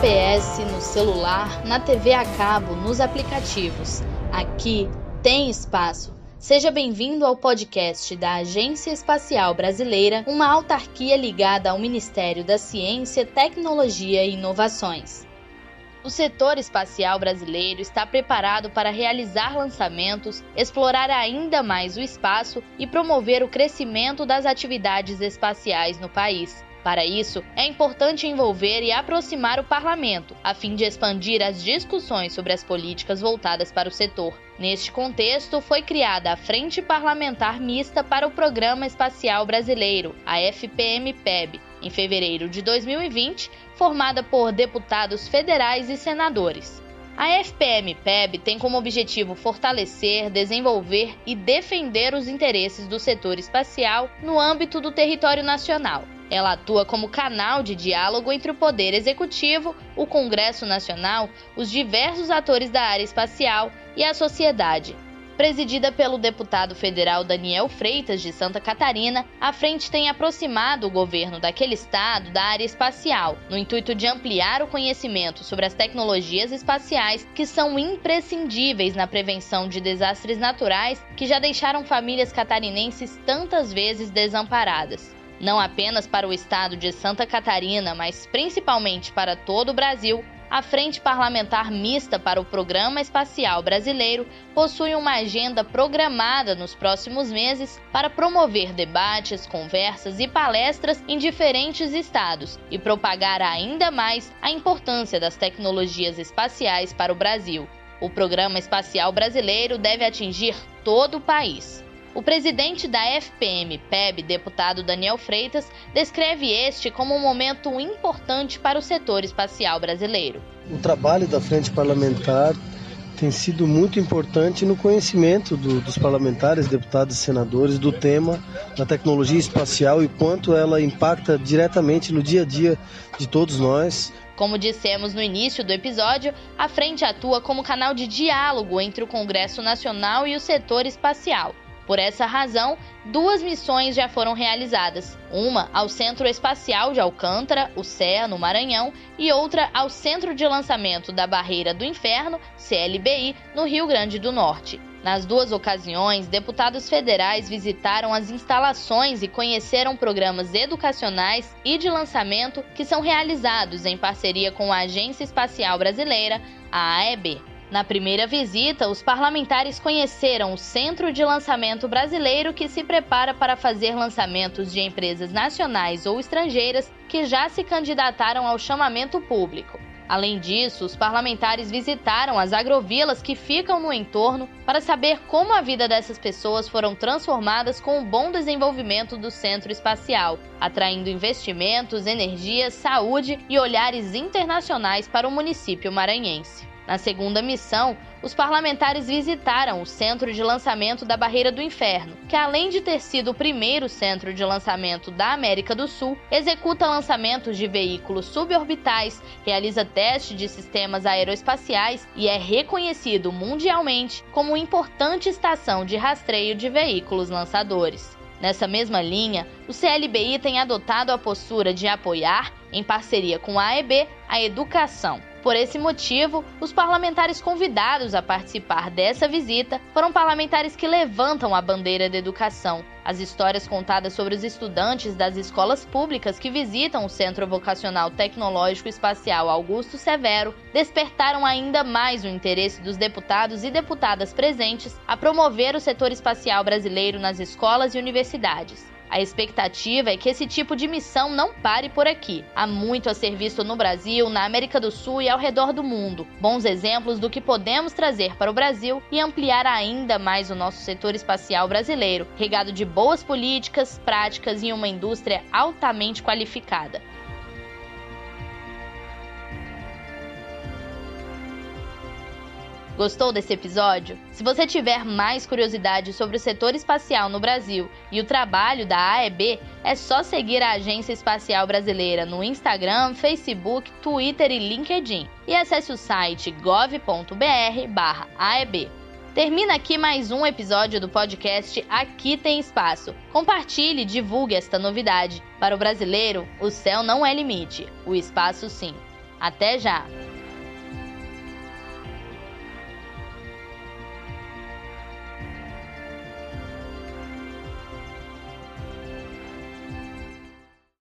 GPS, no celular, na TV a cabo, nos aplicativos. Aqui tem espaço. Seja bem-vindo ao podcast da Agência Espacial Brasileira, uma autarquia ligada ao Ministério da Ciência, Tecnologia e Inovações. O setor espacial brasileiro está preparado para realizar lançamentos, explorar ainda mais o espaço e promover o crescimento das atividades espaciais no país. Para isso, é importante envolver e aproximar o parlamento, a fim de expandir as discussões sobre as políticas voltadas para o setor. Neste contexto, foi criada a Frente Parlamentar Mista para o Programa Espacial Brasileiro, a FPM-PEB, em fevereiro de 2020, formada por deputados federais e senadores. A FPM-PEB tem como objetivo fortalecer, desenvolver e defender os interesses do setor espacial no âmbito do território nacional ela atua como canal de diálogo entre o Poder Executivo, o Congresso Nacional, os diversos atores da área espacial e a sociedade. Presidida pelo deputado federal Daniel Freitas, de Santa Catarina, a frente tem aproximado o governo daquele estado da área espacial, no intuito de ampliar o conhecimento sobre as tecnologias espaciais que são imprescindíveis na prevenção de desastres naturais que já deixaram famílias catarinenses tantas vezes desamparadas não apenas para o estado de Santa Catarina, mas principalmente para todo o Brasil, a Frente Parlamentar Mista para o Programa Espacial Brasileiro possui uma agenda programada nos próximos meses para promover debates, conversas e palestras em diferentes estados e propagar ainda mais a importância das tecnologias espaciais para o Brasil. O Programa Espacial Brasileiro deve atingir todo o país. O presidente da FPM-PEB, deputado Daniel Freitas, descreve este como um momento importante para o setor espacial brasileiro. O trabalho da Frente Parlamentar tem sido muito importante no conhecimento do, dos parlamentares, deputados e senadores do tema da tecnologia espacial e quanto ela impacta diretamente no dia a dia de todos nós. Como dissemos no início do episódio, a frente atua como canal de diálogo entre o Congresso Nacional e o setor espacial. Por essa razão, duas missões já foram realizadas: uma ao Centro Espacial de Alcântara, o CEA, no Maranhão, e outra ao Centro de Lançamento da Barreira do Inferno, CLBI, no Rio Grande do Norte. Nas duas ocasiões, deputados federais visitaram as instalações e conheceram programas educacionais e de lançamento que são realizados em parceria com a Agência Espacial Brasileira, a AEB. Na primeira visita, os parlamentares conheceram o Centro de Lançamento Brasileiro, que se prepara para fazer lançamentos de empresas nacionais ou estrangeiras que já se candidataram ao chamamento público. Além disso, os parlamentares visitaram as agrovilas que ficam no entorno para saber como a vida dessas pessoas foram transformadas com o bom desenvolvimento do centro espacial, atraindo investimentos, energia, saúde e olhares internacionais para o município maranhense. Na segunda missão, os parlamentares visitaram o centro de lançamento da Barreira do Inferno, que além de ter sido o primeiro centro de lançamento da América do Sul, executa lançamentos de veículos suborbitais, realiza testes de sistemas aeroespaciais e é reconhecido mundialmente como importante estação de rastreio de veículos lançadores. Nessa mesma linha, o CLBI tem adotado a postura de apoiar, em parceria com a AEB, a educação. Por esse motivo, os parlamentares convidados a participar dessa visita foram parlamentares que levantam a bandeira da educação. As histórias contadas sobre os estudantes das escolas públicas que visitam o Centro Vocacional Tecnológico Espacial Augusto Severo despertaram ainda mais o interesse dos deputados e deputadas presentes a promover o setor espacial brasileiro nas escolas e universidades. A expectativa é que esse tipo de missão não pare por aqui. Há muito a ser visto no Brasil, na América do Sul e ao redor do mundo. Bons exemplos do que podemos trazer para o Brasil e ampliar ainda mais o nosso setor espacial brasileiro, regado de boas políticas, práticas e uma indústria altamente qualificada. Gostou desse episódio? Se você tiver mais curiosidade sobre o setor espacial no Brasil e o trabalho da AEB, é só seguir a Agência Espacial Brasileira no Instagram, Facebook, Twitter e LinkedIn. E acesse o site gov.br/aeb. Termina aqui mais um episódio do podcast Aqui Tem Espaço. Compartilhe e divulgue esta novidade. Para o brasileiro, o céu não é limite, o espaço sim. Até já!